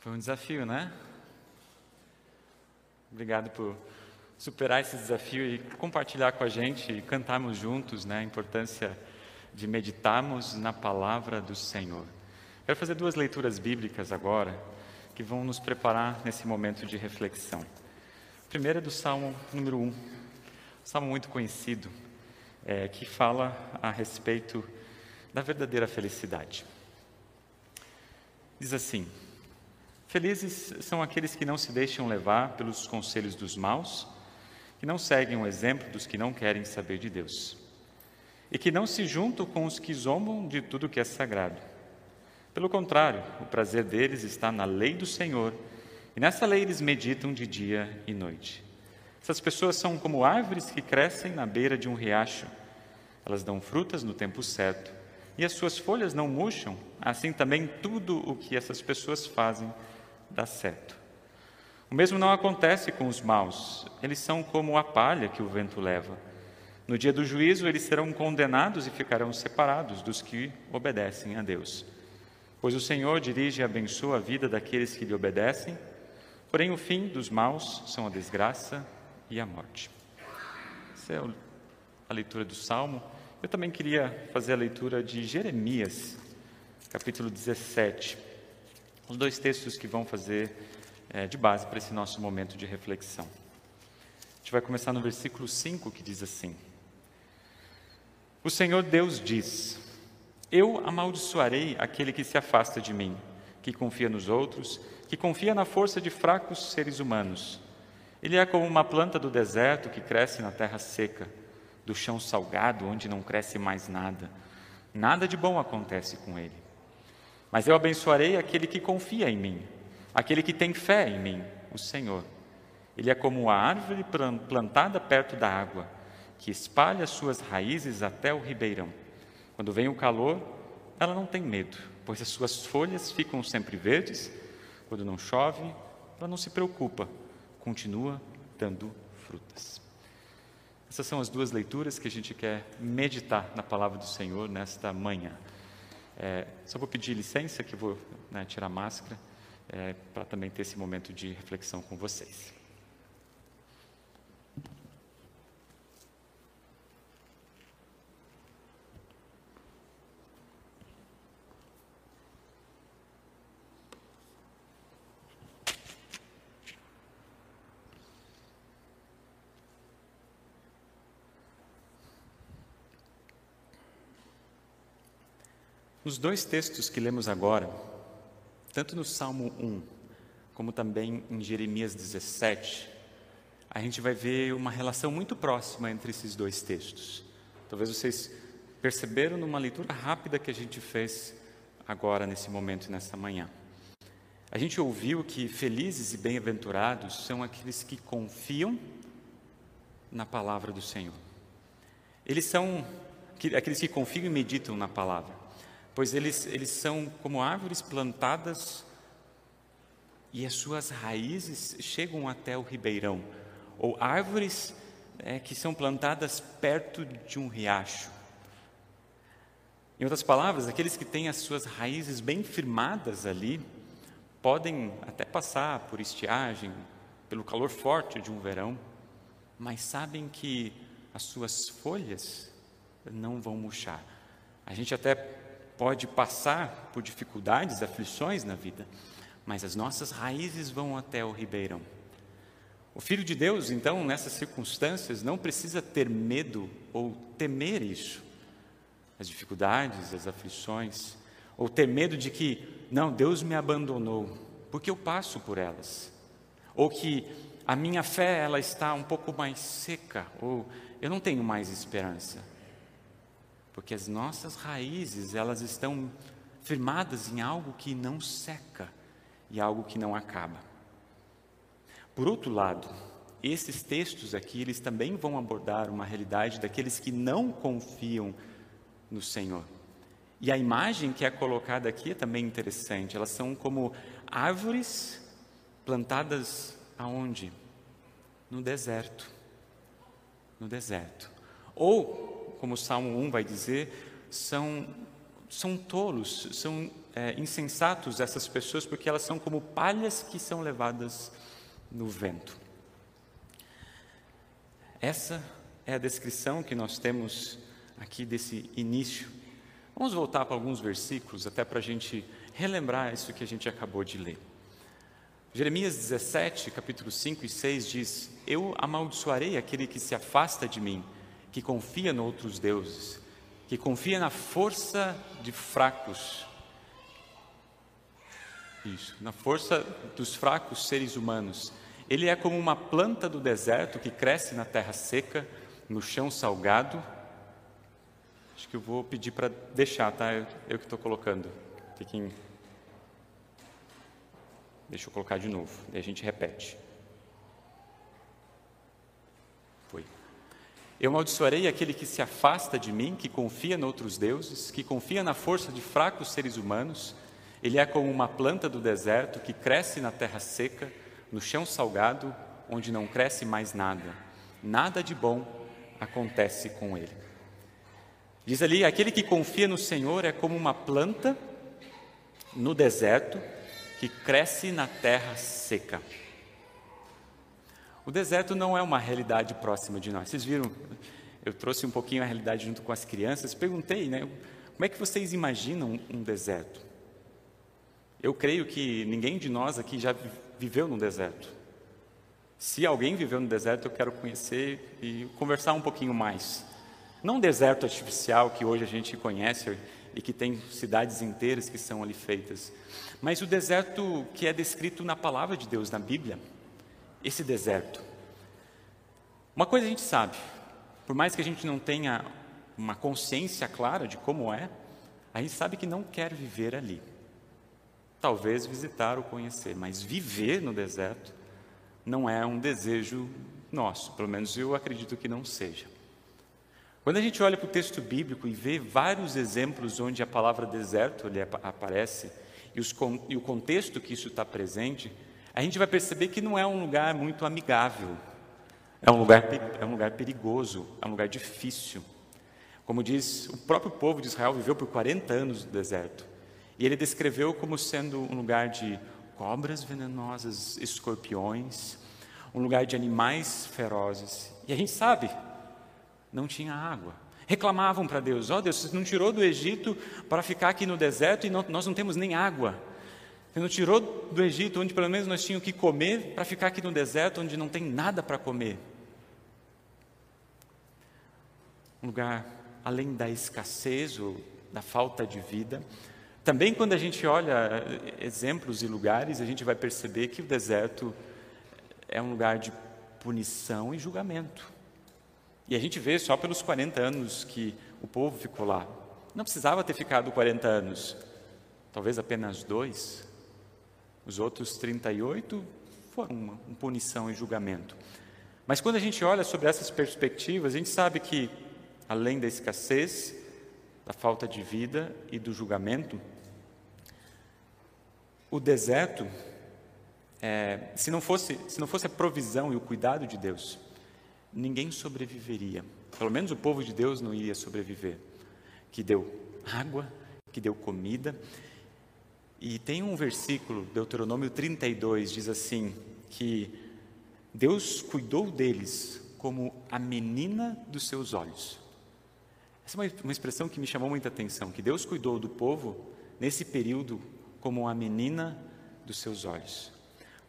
Foi um desafio, né? Obrigado por superar esse desafio e compartilhar com a gente e cantarmos juntos né, a importância de meditarmos na palavra do Senhor. Quero fazer duas leituras bíblicas agora que vão nos preparar nesse momento de reflexão. A primeira é do Salmo número 1, um salmo muito conhecido, é, que fala a respeito da verdadeira felicidade. Diz assim: Felizes são aqueles que não se deixam levar pelos conselhos dos maus, que não seguem o exemplo dos que não querem saber de Deus, e que não se juntam com os que zombam de tudo que é sagrado. Pelo contrário, o prazer deles está na lei do Senhor, e nessa lei eles meditam de dia e noite. Essas pessoas são como árvores que crescem na beira de um riacho. Elas dão frutas no tempo certo, e as suas folhas não murcham, assim também tudo o que essas pessoas fazem dá certo. O mesmo não acontece com os maus, eles são como a palha que o vento leva. No dia do juízo, eles serão condenados e ficarão separados dos que obedecem a Deus. Pois o Senhor dirige e abençoa a vida daqueles que lhe obedecem, porém o fim dos maus são a desgraça e a morte. Essa é a leitura do Salmo. Eu também queria fazer a leitura de Jeremias, capítulo 17. Os dois textos que vão fazer é, de base para esse nosso momento de reflexão. A gente vai começar no versículo 5 que diz assim: O Senhor Deus diz: Eu amaldiçoarei aquele que se afasta de mim, que confia nos outros, que confia na força de fracos seres humanos. Ele é como uma planta do deserto que cresce na terra seca, do chão salgado onde não cresce mais nada. Nada de bom acontece com ele. Mas eu abençoarei aquele que confia em mim, aquele que tem fé em mim, o Senhor. Ele é como uma árvore plantada perto da água, que espalha suas raízes até o ribeirão. Quando vem o calor, ela não tem medo, pois as suas folhas ficam sempre verdes. Quando não chove, ela não se preocupa, continua dando frutas. Essas são as duas leituras que a gente quer meditar na palavra do Senhor nesta manhã. É, só vou pedir licença, que vou né, tirar a máscara, é, para também ter esse momento de reflexão com vocês. Nos dois textos que lemos agora, tanto no Salmo 1, como também em Jeremias 17, a gente vai ver uma relação muito próxima entre esses dois textos. Talvez vocês perceberam numa leitura rápida que a gente fez agora, nesse momento nessa manhã. A gente ouviu que felizes e bem-aventurados são aqueles que confiam na palavra do Senhor. Eles são aqueles que confiam e meditam na palavra pois eles, eles são como árvores plantadas e as suas raízes chegam até o ribeirão, ou árvores é, que são plantadas perto de um riacho. Em outras palavras, aqueles que têm as suas raízes bem firmadas ali, podem até passar por estiagem, pelo calor forte de um verão, mas sabem que as suas folhas não vão murchar. A gente até pode passar por dificuldades, aflições na vida, mas as nossas raízes vão até o ribeirão. O Filho de Deus, então, nessas circunstâncias, não precisa ter medo ou temer isso, as dificuldades, as aflições, ou ter medo de que, não, Deus me abandonou, porque eu passo por elas, ou que a minha fé ela está um pouco mais seca, ou eu não tenho mais esperança porque as nossas raízes, elas estão firmadas em algo que não seca e algo que não acaba. Por outro lado, esses textos aqui, eles também vão abordar uma realidade daqueles que não confiam no Senhor. E a imagem que é colocada aqui é também interessante. Elas são como árvores plantadas aonde? No deserto. No deserto. Ou como o Salmo 1 vai dizer, são, são tolos, são é, insensatos essas pessoas, porque elas são como palhas que são levadas no vento. Essa é a descrição que nós temos aqui desse início. Vamos voltar para alguns versículos, até para a gente relembrar isso que a gente acabou de ler. Jeremias 17, capítulo 5 e 6 diz: Eu amaldiçoarei aquele que se afasta de mim, que confia em outros deuses, que confia na força de fracos. Isso, na força dos fracos seres humanos. Ele é como uma planta do deserto que cresce na terra seca, no chão salgado. Acho que eu vou pedir para deixar, tá? Eu, eu que estou colocando. Fiquem Deixa eu colocar de novo, e a gente repete. Eu amaldiçoarei aquele que se afasta de mim, que confia em outros deuses, que confia na força de fracos seres humanos. Ele é como uma planta do deserto que cresce na terra seca, no chão salgado, onde não cresce mais nada. Nada de bom acontece com ele. Diz ali: aquele que confia no Senhor é como uma planta no deserto que cresce na terra seca. O deserto não é uma realidade próxima de nós. Vocês viram? Eu trouxe um pouquinho a realidade junto com as crianças. Perguntei, né? Como é que vocês imaginam um deserto? Eu creio que ninguém de nós aqui já viveu no deserto. Se alguém viveu no deserto, eu quero conhecer e conversar um pouquinho mais. Não um deserto artificial que hoje a gente conhece e que tem cidades inteiras que são ali feitas, mas o deserto que é descrito na palavra de Deus, na Bíblia, esse deserto. Uma coisa a gente sabe, por mais que a gente não tenha uma consciência clara de como é, a gente sabe que não quer viver ali. Talvez visitar ou conhecer, mas viver no deserto não é um desejo nosso, pelo menos eu acredito que não seja. Quando a gente olha para o texto bíblico e vê vários exemplos onde a palavra deserto ali aparece, e, os, e o contexto que isso está presente, a gente vai perceber que não é um lugar muito amigável, é um lugar, é um lugar perigoso, é um lugar difícil. Como diz, o próprio povo de Israel viveu por 40 anos no deserto. E ele descreveu como sendo um lugar de cobras venenosas, escorpiões, um lugar de animais ferozes. E a gente sabe, não tinha água reclamavam para Deus: Ó oh, Deus, você não tirou do Egito para ficar aqui no deserto e não, nós não temos nem água. Você não tirou do Egito, onde pelo menos nós tínhamos que comer, para ficar aqui no deserto, onde não tem nada para comer. Um lugar além da escassez ou da falta de vida. Também, quando a gente olha eh, exemplos e lugares, a gente vai perceber que o deserto é um lugar de punição e julgamento. E a gente vê só pelos 40 anos que o povo ficou lá. Não precisava ter ficado 40 anos, talvez apenas dois. Os outros 38 foram uma, uma punição e julgamento. Mas quando a gente olha sobre essas perspectivas, a gente sabe que, além da escassez, da falta de vida e do julgamento, o deserto, é, se, não fosse, se não fosse a provisão e o cuidado de Deus, ninguém sobreviveria. Pelo menos o povo de Deus não iria sobreviver. Que deu água, que deu comida. E tem um versículo, Deuteronômio 32, diz assim: que Deus cuidou deles como a menina dos seus olhos. Essa é uma expressão que me chamou muita atenção, que Deus cuidou do povo nesse período como a menina dos seus olhos.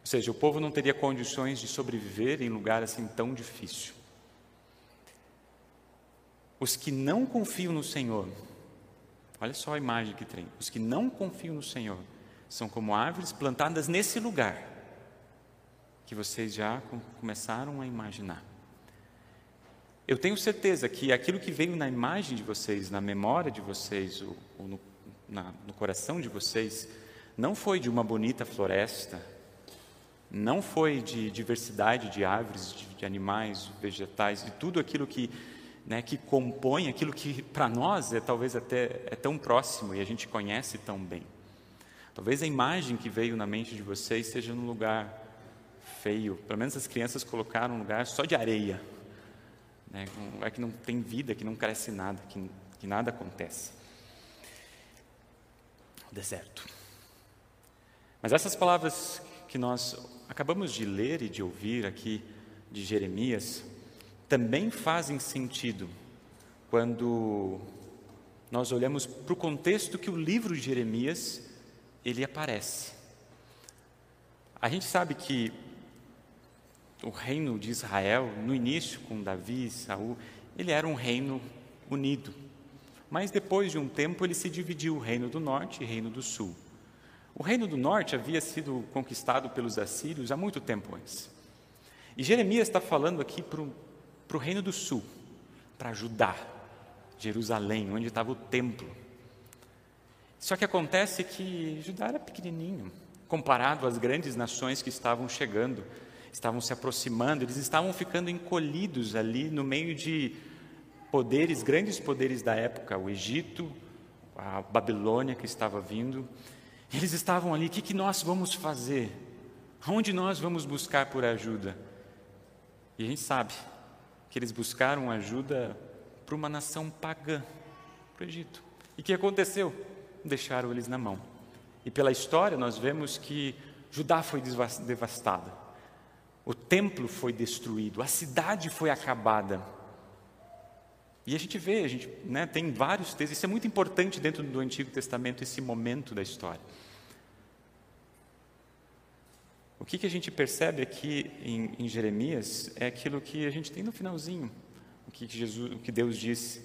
Ou seja, o povo não teria condições de sobreviver em lugar assim tão difícil. Os que não confiam no Senhor, olha só a imagem que tem. Os que não confiam no Senhor são como árvores plantadas nesse lugar que vocês já começaram a imaginar. Eu tenho certeza que aquilo que veio na imagem de vocês, na memória de vocês, ou, ou no, na, no coração de vocês, não foi de uma bonita floresta, não foi de diversidade de árvores, de, de animais, vegetais, de tudo aquilo que, né, que compõe aquilo que para nós é talvez até é tão próximo e a gente conhece tão bem. Talvez a imagem que veio na mente de vocês seja num lugar feio, pelo menos as crianças colocaram um lugar só de areia, né, um lugar que não tem vida, que não cresce nada, que, que nada acontece. deserto. Mas essas palavras que nós acabamos de ler e de ouvir aqui de Jeremias também fazem sentido quando nós olhamos para o contexto que o livro de Jeremias ele aparece. A gente sabe que o reino de Israel, no início com Davi e Saul, ele era um reino unido. Mas depois de um tempo ele se dividiu, o reino do norte e o reino do sul. O reino do norte havia sido conquistado pelos assírios há muito tempo antes. E Jeremias está falando aqui para o reino do sul, para Judá, Jerusalém, onde estava o templo. Só que acontece que Judá era pequenininho, comparado às grandes nações que estavam chegando, estavam se aproximando, eles estavam ficando encolhidos ali no meio de poderes, grandes poderes da época, o Egito, a Babilônia que estava vindo, eles estavam ali, o que, que nós vamos fazer? Onde nós vamos buscar por ajuda? E a gente sabe que eles buscaram ajuda para uma nação pagã, para o Egito. E o que aconteceu? Deixaram eles na mão. E pela história nós vemos que Judá foi devastada, o templo foi destruído, a cidade foi acabada. E a gente vê, a gente né, tem vários textos, isso é muito importante dentro do Antigo Testamento, esse momento da história. O que, que a gente percebe aqui em, em, Jeremias é aquilo que a gente tem no finalzinho, o que, Jesus, o que Deus disse.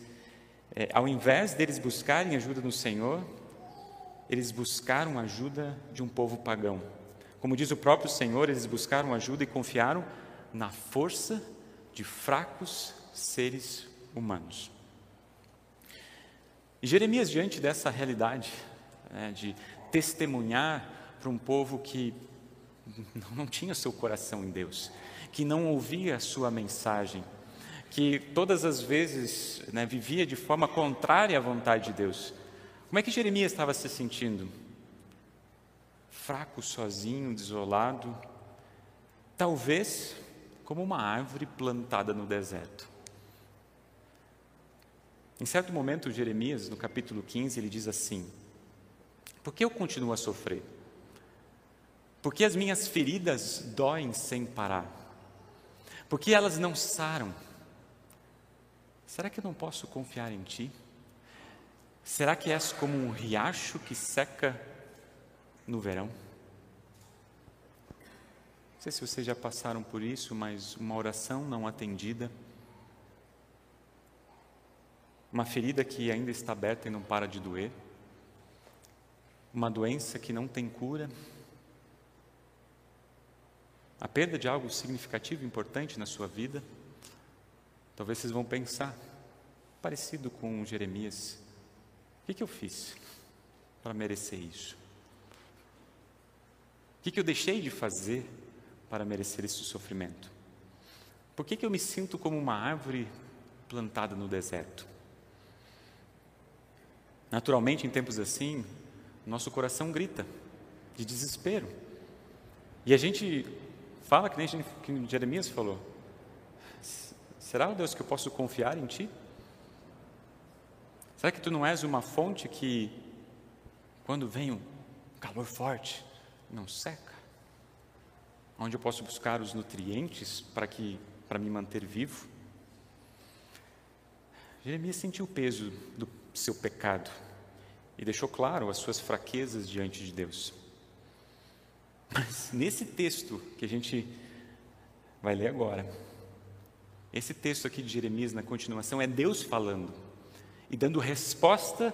É, ao invés deles buscarem ajuda no Senhor, eles buscaram ajuda de um povo pagão. Como diz o próprio Senhor, eles buscaram ajuda e confiaram na força de fracos seres humanos. E Jeremias, diante dessa realidade, né, de testemunhar para um povo que não tinha seu coração em Deus, que não ouvia a sua mensagem, que todas as vezes né, vivia de forma contrária à vontade de Deus. Como é que Jeremias estava se sentindo? Fraco, sozinho, desolado, talvez como uma árvore plantada no deserto. Em certo momento, Jeremias, no capítulo 15, ele diz assim: Por que eu continuo a sofrer? Por que as minhas feridas doem sem parar? Por que elas não saram? Será que eu não posso confiar em Ti? Será que és como um riacho que seca no verão? Não sei se vocês já passaram por isso, mas uma oração não atendida uma ferida que ainda está aberta e não para de doer, uma doença que não tem cura, a perda de algo significativo, importante na sua vida. Talvez vocês vão pensar, parecido com Jeremias, o que, que eu fiz para merecer isso? O que, que eu deixei de fazer para merecer esse sofrimento? Por que, que eu me sinto como uma árvore plantada no deserto? Naturalmente, em tempos assim, nosso coração grita de desespero. E a gente fala que nem que Jeremias falou: Será, Deus, que eu posso confiar em Ti? Será que Tu não és uma fonte que, quando vem um calor forte, não seca? Onde eu posso buscar os nutrientes para que para me manter vivo? Jeremias sentiu o peso do seu pecado e deixou claro as suas fraquezas diante de Deus. Mas nesse texto que a gente vai ler agora, esse texto aqui de Jeremias na continuação é Deus falando e dando resposta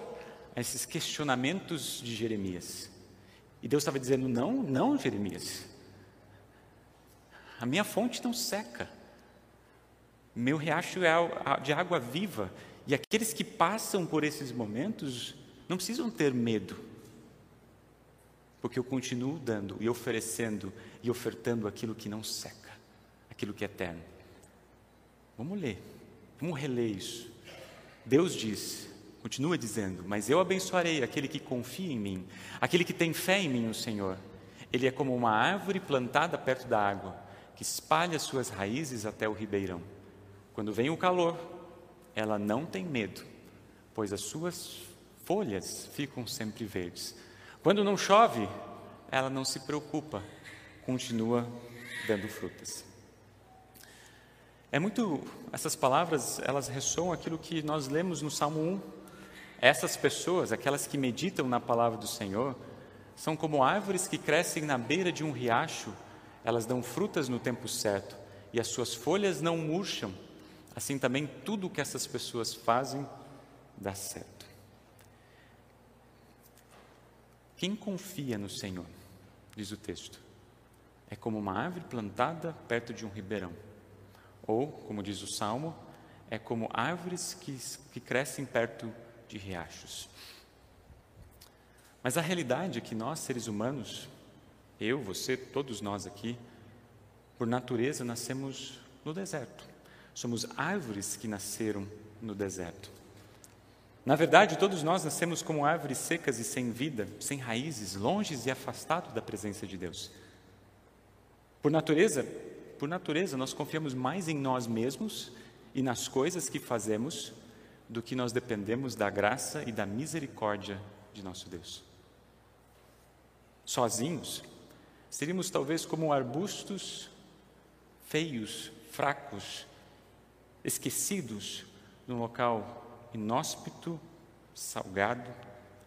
a esses questionamentos de Jeremias. E Deus estava dizendo: Não, não, Jeremias, a minha fonte não seca, meu riacho é de água viva, e aqueles que passam por esses momentos não precisam ter medo, porque eu continuo dando e oferecendo e ofertando aquilo que não seca, aquilo que é eterno. Vamos ler, vamos reler isso. Deus diz, continua dizendo: Mas eu abençoarei aquele que confia em mim, aquele que tem fé em mim, o Senhor. Ele é como uma árvore plantada perto da água, que espalha suas raízes até o ribeirão. Quando vem o calor, ela não tem medo, pois as suas folhas ficam sempre verdes. Quando não chove, ela não se preocupa, continua dando frutas. É muito, essas palavras, elas ressoam aquilo que nós lemos no Salmo 1. Essas pessoas, aquelas que meditam na palavra do Senhor, são como árvores que crescem na beira de um riacho, elas dão frutas no tempo certo e as suas folhas não murcham. Assim também tudo o que essas pessoas fazem dá certo. Quem confia no Senhor, diz o texto, é como uma árvore plantada perto de um ribeirão. Ou, como diz o Salmo, é como árvores que, que crescem perto de riachos. Mas a realidade é que nós, seres humanos, eu, você, todos nós aqui, por natureza nascemos no deserto. Somos árvores que nasceram no deserto. Na verdade, todos nós nascemos como árvores secas e sem vida, sem raízes, longes e afastados da presença de Deus. Por natureza, por natureza, nós confiamos mais em nós mesmos e nas coisas que fazemos do que nós dependemos da graça e da misericórdia de nosso Deus. Sozinhos, seríamos talvez como arbustos feios, fracos, esquecidos num local inóspito, salgado,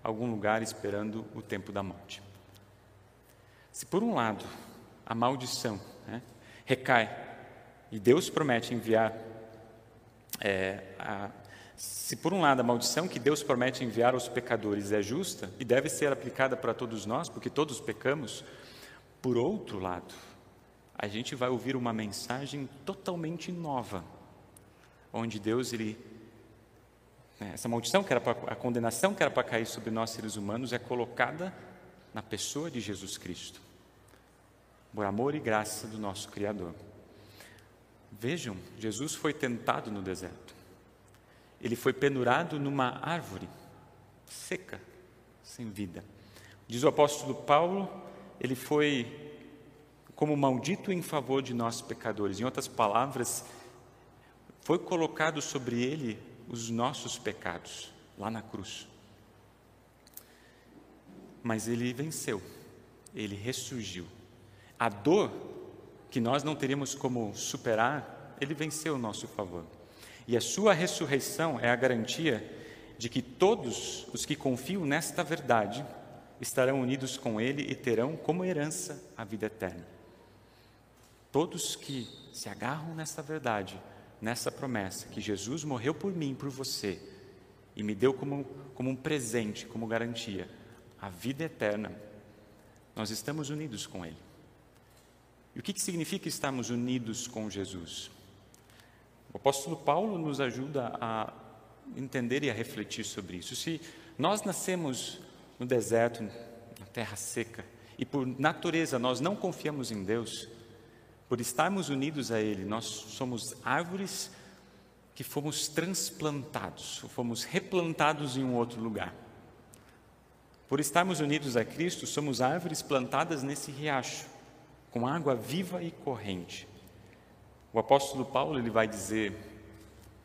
algum lugar esperando o tempo da morte. Se por um lado a maldição né, recai e Deus promete enviar é, a, se por um lado a maldição que Deus promete enviar aos pecadores é justa e deve ser aplicada para todos nós, porque todos pecamos, por outro lado, a gente vai ouvir uma mensagem totalmente nova, onde Deus ele essa maldição que era pra, a condenação que era para cair sobre nós seres humanos é colocada na pessoa de Jesus Cristo, por amor e graça do nosso Criador. Vejam, Jesus foi tentado no deserto. Ele foi pendurado numa árvore seca, sem vida. Diz o apóstolo Paulo, ele foi como maldito em favor de nós pecadores. Em outras palavras, foi colocado sobre ele os nossos pecados, lá na cruz. Mas ele venceu, ele ressurgiu. A dor que nós não teríamos como superar, ele venceu o nosso favor. E a sua ressurreição é a garantia de que todos os que confiam nesta verdade estarão unidos com Ele e terão como herança a vida eterna. Todos que se agarram nesta verdade, nessa promessa, que Jesus morreu por mim, por você, e me deu como, como um presente, como garantia, a vida eterna, nós estamos unidos com Ele. E o que, que significa estarmos unidos com Jesus? O apóstolo Paulo nos ajuda a entender e a refletir sobre isso. Se nós nascemos no deserto, na terra seca, e por natureza nós não confiamos em Deus, por estarmos unidos a Ele, nós somos árvores que fomos transplantados, fomos replantados em um outro lugar. Por estarmos unidos a Cristo, somos árvores plantadas nesse riacho, com água viva e corrente. O apóstolo Paulo ele vai dizer: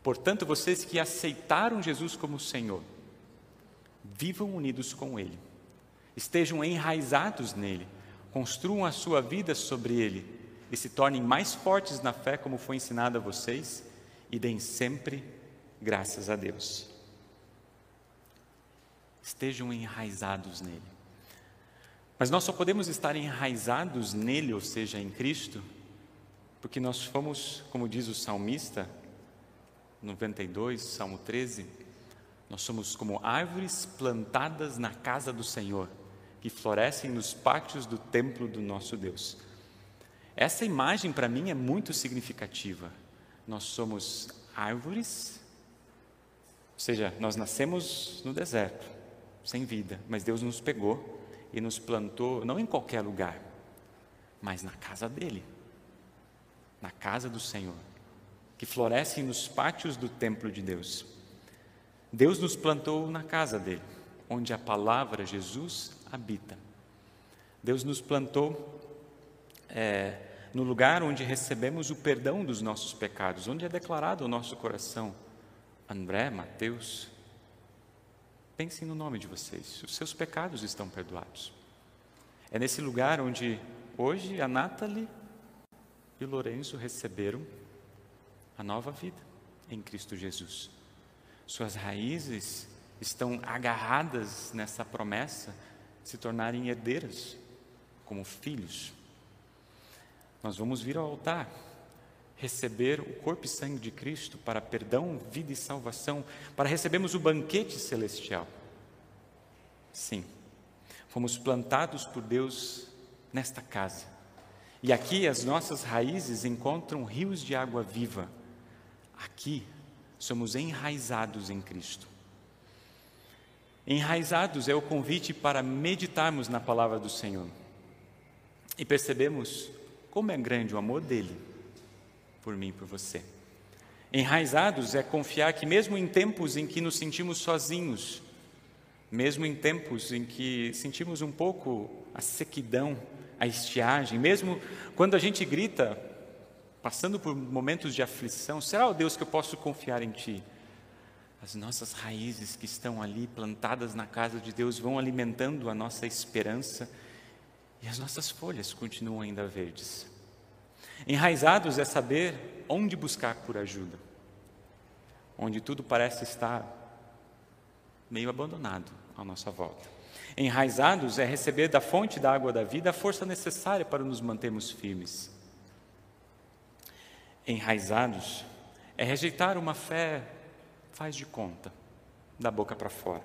Portanto, vocês que aceitaram Jesus como Senhor, vivam unidos com Ele, estejam enraizados nele, construam a sua vida sobre Ele e se tornem mais fortes na fé, como foi ensinado a vocês, e deem sempre graças a Deus. Estejam enraizados nele. Mas nós só podemos estar enraizados nele, ou seja, em Cristo, porque nós fomos, como diz o salmista, 92, Salmo 13, nós somos como árvores plantadas na casa do Senhor, que florescem nos pátios do templo do nosso Deus. Essa imagem para mim é muito significativa. Nós somos árvores, ou seja, nós nascemos no deserto, sem vida, mas Deus nos pegou e nos plantou não em qualquer lugar, mas na casa dele na casa do Senhor, que florescem nos pátios do templo de Deus. Deus nos plantou na casa dele, onde a palavra Jesus habita. Deus nos plantou é, no lugar onde recebemos o perdão dos nossos pecados, onde é declarado o nosso coração. André, Mateus, Pensem no nome de vocês, os seus pecados estão perdoados. É nesse lugar onde hoje a Nathalie e o Lourenço receberam a nova vida em Cristo Jesus. Suas raízes estão agarradas nessa promessa de se tornarem herdeiras, como filhos. Nós vamos vir ao altar, receber o corpo e sangue de Cristo para perdão, vida e salvação, para recebermos o banquete celestial. Sim, fomos plantados por Deus nesta casa. E aqui as nossas raízes encontram rios de água viva. Aqui somos enraizados em Cristo. Enraizados é o convite para meditarmos na palavra do Senhor e percebemos como é grande o amor dele por mim e por você. Enraizados é confiar que, mesmo em tempos em que nos sentimos sozinhos, mesmo em tempos em que sentimos um pouco a sequidão, a estiagem, mesmo quando a gente grita, passando por momentos de aflição, será, ó Deus, que eu posso confiar em Ti? As nossas raízes que estão ali plantadas na casa de Deus vão alimentando a nossa esperança e as nossas folhas continuam ainda verdes. Enraizados é saber onde buscar por ajuda, onde tudo parece estar meio abandonado à nossa volta. Enraizados é receber da fonte da água da vida a força necessária para nos mantermos firmes enraizados é rejeitar uma fé faz de conta, da boca para fora.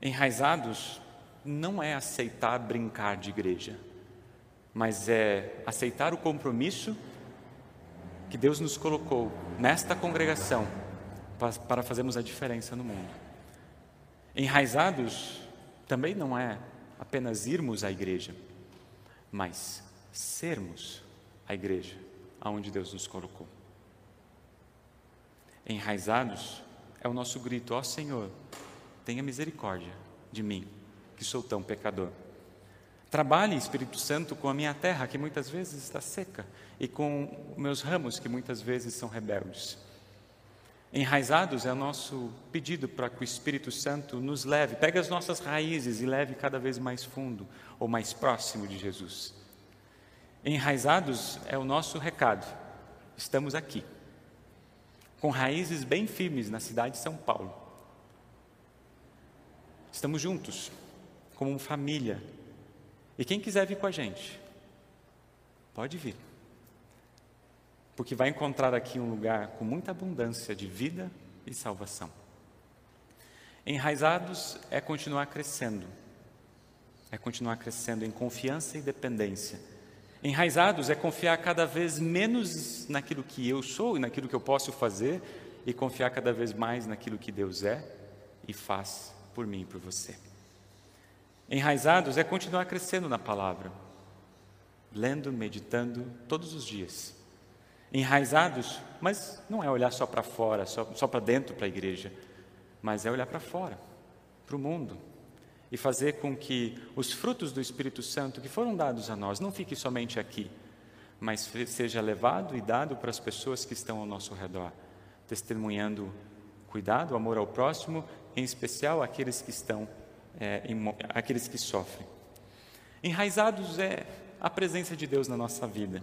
Enraizados não é aceitar brincar de igreja, mas é aceitar o compromisso que Deus nos colocou nesta congregação para fazermos a diferença no mundo. Enraizados também não é apenas irmos à igreja, mas sermos a igreja aonde Deus nos colocou. Enraizados é o nosso grito: Ó oh, Senhor, tenha misericórdia de mim, que sou tão pecador. Trabalhe, Espírito Santo, com a minha terra, que muitas vezes está seca, e com meus ramos, que muitas vezes são rebeldes. Enraizados é o nosso pedido para que o Espírito Santo nos leve, pegue as nossas raízes e leve cada vez mais fundo ou mais próximo de Jesus. Enraizados é o nosso recado. Estamos aqui, com raízes bem firmes na cidade de São Paulo. Estamos juntos, como família. E quem quiser vir com a gente, pode vir. Porque vai encontrar aqui um lugar com muita abundância de vida e salvação. Enraizados é continuar crescendo, é continuar crescendo em confiança e dependência Enraizados é confiar cada vez menos naquilo que eu sou e naquilo que eu posso fazer e confiar cada vez mais naquilo que Deus é e faz por mim e por você. Enraizados é continuar crescendo na palavra, lendo, meditando todos os dias. Enraizados, mas não é olhar só para fora, só, só para dentro para a igreja, mas é olhar para fora, para o mundo, e fazer com que os frutos do Espírito Santo que foram dados a nós não fiquem somente aqui, mas seja levado e dado para as pessoas que estão ao nosso redor, testemunhando cuidado, amor ao próximo, em especial aqueles que estão, é, em, aqueles que sofrem. Enraizados é a presença de Deus na nossa vida.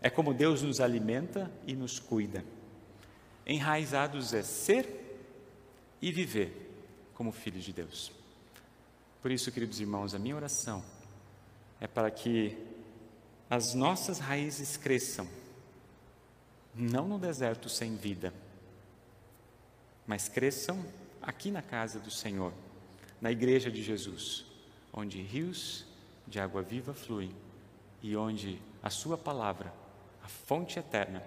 É como Deus nos alimenta e nos cuida. Enraizados é ser e viver como filhos de Deus. Por isso, queridos irmãos, a minha oração é para que as nossas raízes cresçam, não no deserto sem vida, mas cresçam aqui na casa do Senhor, na igreja de Jesus, onde rios de água viva fluem e onde a Sua palavra, a fonte eterna,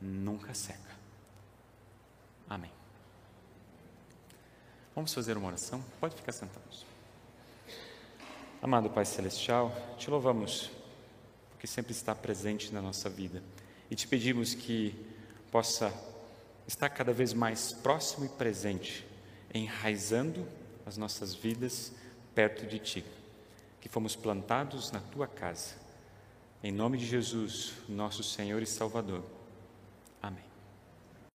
nunca seca. Amém. Vamos fazer uma oração? Pode ficar sentados. Amado Pai Celestial, te louvamos porque sempre está presente na nossa vida e te pedimos que possa estar cada vez mais próximo e presente, enraizando as nossas vidas perto de Ti, que fomos plantados na Tua casa. Em nome de Jesus, nosso Senhor e Salvador.